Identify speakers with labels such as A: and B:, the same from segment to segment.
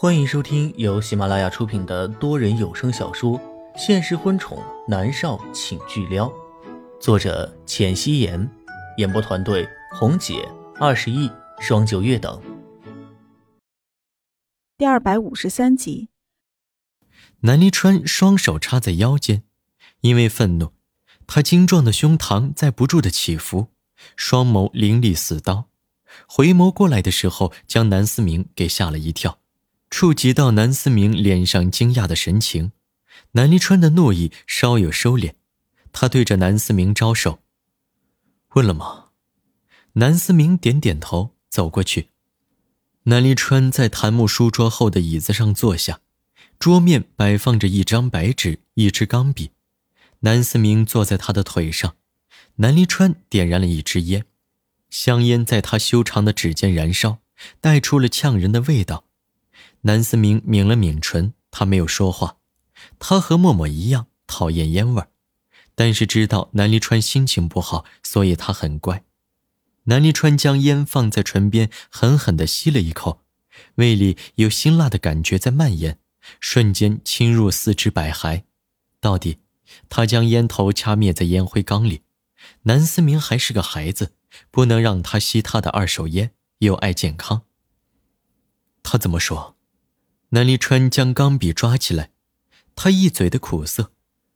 A: 欢迎收听由喜马拉雅出品的多人有声小说《现实婚宠男少请巨撩》，作者：浅汐颜，演播团队：红姐、二十亿、双九月等。
B: 第二百五十三集，
C: 南离川双手插在腰间，因为愤怒，他精壮的胸膛在不住的起伏，双眸凌厉似刀。回眸过来的时候，将南思明给吓了一跳，触及到南思明脸上惊讶的神情，南离川的怒意稍有收敛，他对着南思明招手：“问了吗？”南思明点点头，走过去。南离川在檀木书桌后的椅子上坐下，桌面摆放着一张白纸，一支钢笔。南思明坐在他的腿上，南离川点燃了一支烟。香烟在他修长的指尖燃烧，带出了呛人的味道。南思明抿了抿唇，他没有说话。他和默默一样讨厌烟味儿，但是知道南离川心情不好，所以他很乖。南离川将烟放在唇边，狠狠地吸了一口，胃里有辛辣的感觉在蔓延，瞬间侵入四肢百骸。到底，他将烟头掐灭在烟灰缸里。南思明还是个孩子。不能让他吸他的二手烟，又爱健康。他怎么说？南离川将钢笔抓起来，他一嘴的苦涩，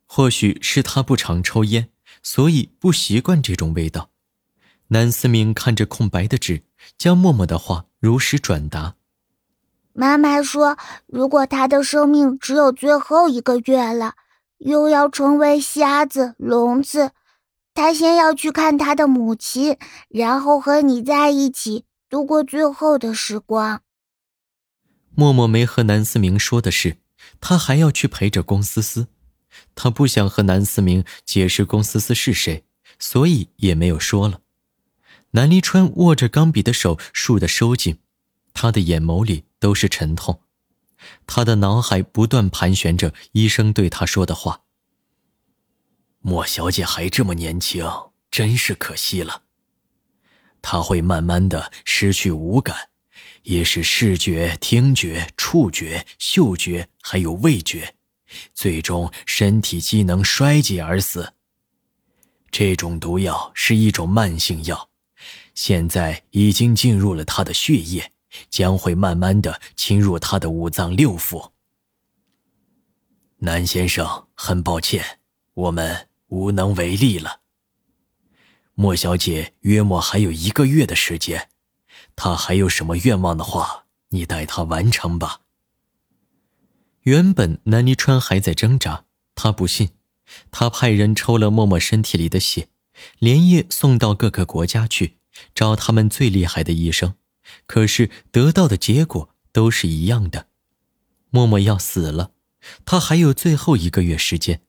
C: 或许是他不常抽烟，所以不习惯这种味道。南思明看着空白的纸，将默默的话如实转达。
D: 妈妈说，如果他的生命只有最后一个月了，又要成为瞎子、聋子。他先要去看他的母亲，然后和你在一起度过最后的时光。
C: 默默没和南思明说的是，他还要去陪着龚思思。他不想和南思明解释龚思思是谁，所以也没有说了。南离川握着钢笔的手竖得收紧，他的眼眸里都是沉痛，他的脑海不断盘旋着医生对他说的话。莫小姐还这么年轻，真是可惜了。她会慢慢的失去五感，也是视觉、听觉、触觉、嗅觉，还有味觉，最终身体机能衰竭而死。这种毒药是一种慢性药，现在已经进入了他的血液，将会慢慢的侵入他的五脏六腑。南先生，很抱歉，我们。无能为力了。莫小姐约莫还有一个月的时间，他还有什么愿望的话，你代他完成吧。原本南离川还在挣扎，他不信，他派人抽了默默身体里的血，连夜送到各个国家去找他们最厉害的医生，可是得到的结果都是一样的，默默要死了，他还有最后一个月时间。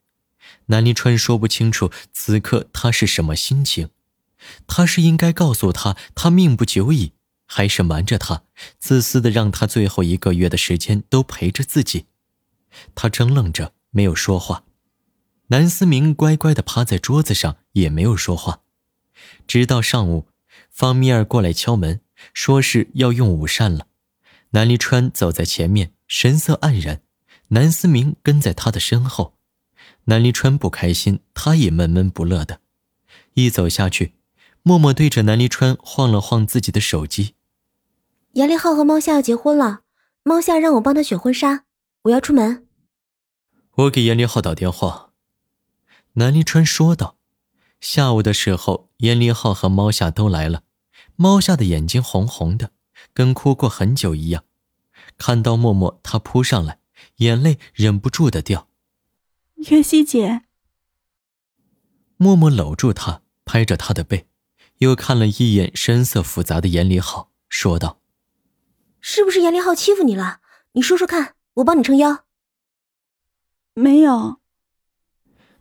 C: 南离川说不清楚此刻他是什么心情，他是应该告诉他他命不久矣，还是瞒着他，自私的让他最后一个月的时间都陪着自己？他怔愣着没有说话。南思明乖乖的趴在桌子上也没有说话，直到上午，方咪儿过来敲门，说是要用午膳了。南离川走在前面，神色黯然，南思明跟在他的身后。南离川不开心，他也闷闷不乐的。一走下去，默默对着南离川晃了晃自己的手机。
E: 严立浩和猫夏要结婚了，猫夏让我帮他选婚纱，我要出门。
C: 我给严立浩打电话。南离川说道。下午的时候，严立浩和猫夏都来了。猫夏的眼睛红红的，跟哭过很久一样。看到默默，他扑上来，眼泪忍不住的掉。
B: 月溪姐，
C: 默默搂住他，拍着他的背，又看了一眼神色复杂的严立浩，说道：“
E: 是不是严立浩欺负你了？你说说看，我帮你撑腰。”
B: 没有。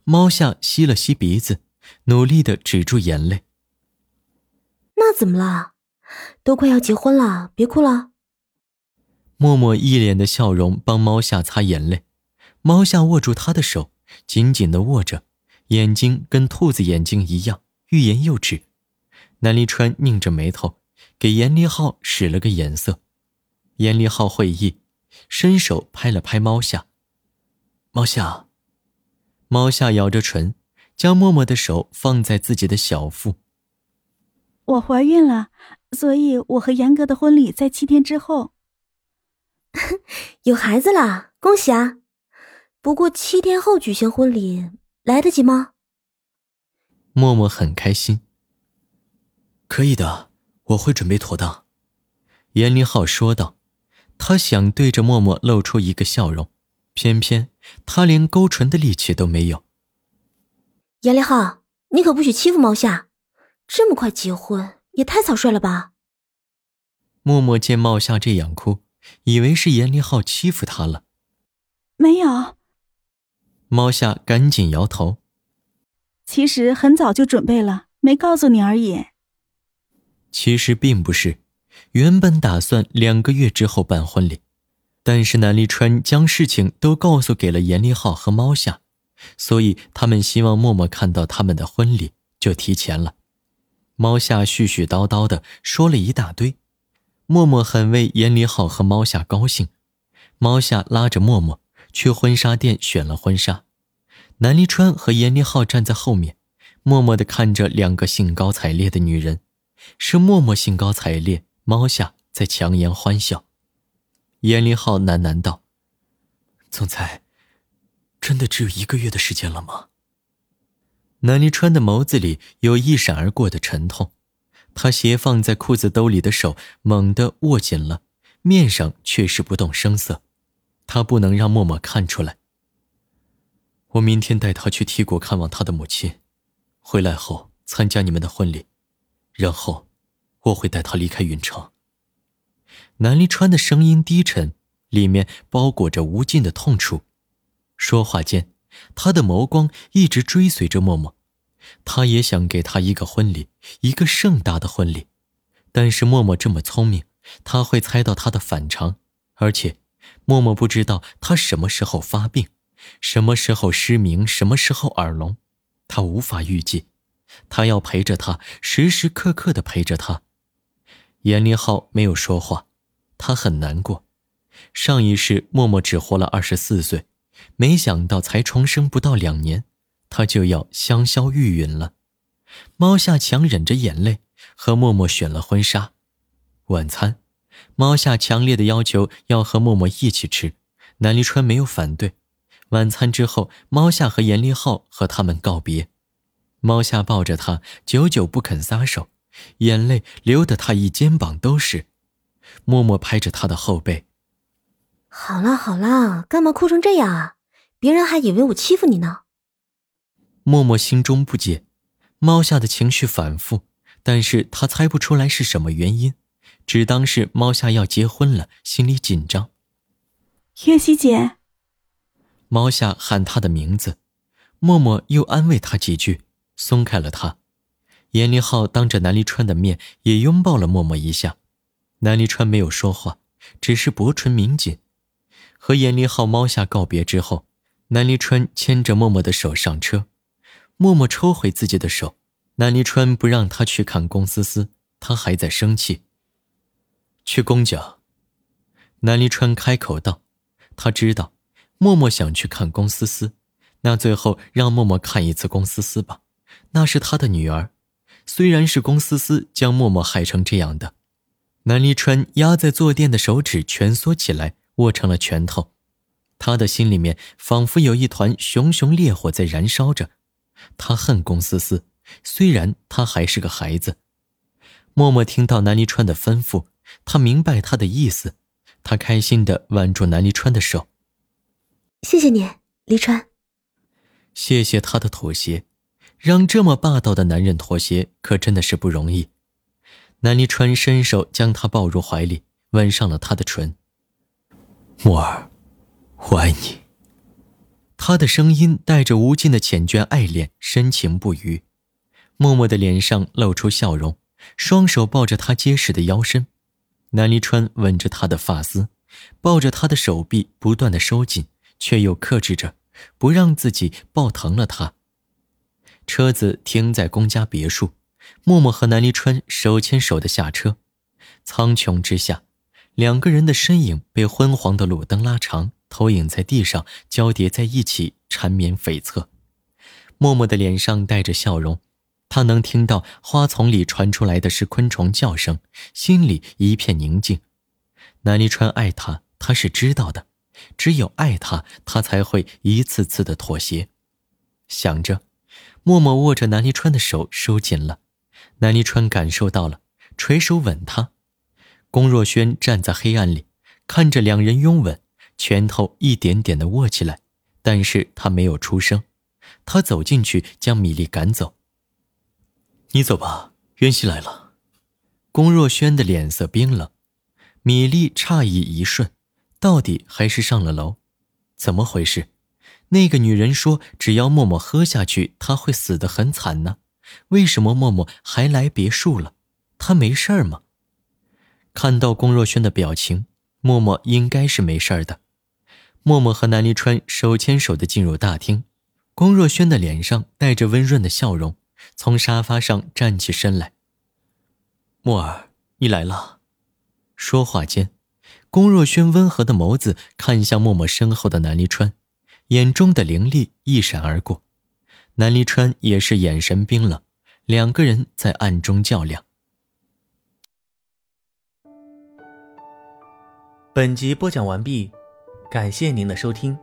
C: 猫夏吸了吸鼻子，努力的止住眼泪。
E: 那怎么了？都快要结婚了，别哭了。
C: 默默一脸的笑容，帮猫夏擦眼泪。猫夏握住他的手。紧紧的握着，眼睛跟兔子眼睛一样，欲言又止。南离川拧着眉头，给严立浩使了个眼色。严立浩会意，伸手拍了拍猫夏。猫夏，猫夏咬着唇，将默默的手放在自己的小腹。
B: 我怀孕了，所以我和严哥的婚礼在七天之后。
E: 有孩子了，恭喜啊！不过七天后举行婚礼来得及吗？
C: 默默很开心。可以的，我会准备妥当。严林浩说道，他想对着默默露出一个笑容，偏偏他连勾唇的力气都没有。
E: 严立浩，你可不许欺负猫夏，这么快结婚也太草率了吧！
C: 默默见茂夏这样哭，以为是严立浩欺负他了。
B: 没有。
C: 猫夏赶紧摇头。
B: 其实很早就准备了，没告诉你而已。
C: 其实并不是，原本打算两个月之后办婚礼，但是南离川将事情都告诉给了严立浩和猫夏，所以他们希望默默看到他们的婚礼，就提前了。猫夏絮絮叨叨的说了一大堆，默默很为严立浩和猫夏高兴。猫夏拉着默默去婚纱店选了婚纱。南离川和严立浩站在后面，默默地看着两个兴高采烈的女人，是默默兴高采烈，猫夏在强颜欢笑。严林浩喃喃道：“总裁，真的只有一个月的时间了吗？”南离川的眸子里有一闪而过的沉痛，他斜放在裤子兜里的手猛地握紧了，面上却是不动声色，他不能让默默看出来。我明天带他去 T 国看望他的母亲，回来后参加你们的婚礼，然后我会带他离开云城。南离川的声音低沉，里面包裹着无尽的痛楚。说话间，他的眸光一直追随着默默。他也想给他一个婚礼，一个盛大的婚礼，但是默默这么聪明，他会猜到他的反常，而且默默不知道他什么时候发病。什么时候失明？什么时候耳聋？他无法预计。他要陪着他，时时刻刻的陪着他。严立浩没有说话，他很难过。上一世默默只活了二十四岁，没想到才重生不到两年，他就要香消玉殒了。猫夏强忍着眼泪，和默默选了婚纱。晚餐，猫夏强烈的要求要和默默一起吃，南离川没有反对。晚餐之后，猫夏和严立浩和他们告别。猫夏抱着他，久久不肯撒手，眼泪流得他一肩膀都是。默默拍着他的后背：“
E: 好了好了，干嘛哭成这样啊？别人还以为我欺负你呢。”
C: 默默心中不解，猫夏的情绪反复，但是他猜不出来是什么原因，只当是猫夏要结婚了，心里紧张。
B: 月溪姐。
C: 猫夏喊他的名字，默默又安慰他几句，松开了他。严立浩当着南离川的面也拥抱了默默一下。南离川没有说话，只是薄唇抿紧。和严立浩、猫下告别之后，南离川牵着默默的手上车，默默抽回自己的手。南离川不让他去看龚思思，他还在生气。去公家。南离川开口道：“他知道。”默默想去看龚思思，那最后让默默看一次龚思思吧。那是他的女儿，虽然是龚思思将默默害成这样的。南离川压在坐垫的手指蜷缩起来，握成了拳头。他的心里面仿佛有一团熊熊烈火在燃烧着。他恨龚思思，虽然他还是个孩子。默默听到南离川的吩咐，他明白他的意思，他开心的挽住南离川的手。
E: 谢谢你，黎川。
C: 谢谢他的妥协，让这么霸道的男人妥协，可真的是不容易。南离川伸手将她抱入怀里，吻上了她的唇。默儿，我爱你。他的声音带着无尽的缱绻爱恋，深情不渝。默默的脸上露出笑容，双手抱着她结实的腰身。南离川吻着她的发丝，抱着她的手臂，不断的收紧。却又克制着，不让自己抱疼了他。车子停在公家别墅，默默和南离川手牵手的下车。苍穹之下，两个人的身影被昏黄的路灯拉长，投影在地上，交叠在一起，缠绵悱恻。默默的脸上带着笑容，他能听到花丛里传出来的是昆虫叫声，心里一片宁静。南离川爱他，他是知道的，只有爱他，他才会一次次的妥协。想着，默默握着南离川的手收紧了，南离川感受到了，垂手吻他。龚若轩站在黑暗里，看着两人拥吻，拳头一点点的握起来，但是他没有出声。他走进去，将米粒赶走。你走吧，渊熙来了。龚若轩的脸色冰冷，米粒诧异一瞬，到底还是上了楼。怎么回事？那个女人说，只要默默喝下去，他会死得很惨呢。为什么默默还来别墅了？他没事儿吗？看到龚若轩的表情，默默应该是没事儿的。默默和南离川手牵手的进入大厅，龚若轩的脸上带着温润的笑容，从沙发上站起身来。默儿，你来了。说话间，龚若轩温和的眸子看向默默身后的南离川，眼中的凌厉一闪而过。南离川也是眼神冰冷，两个人在暗中较量。
A: 本集播讲完毕，感谢您的收听。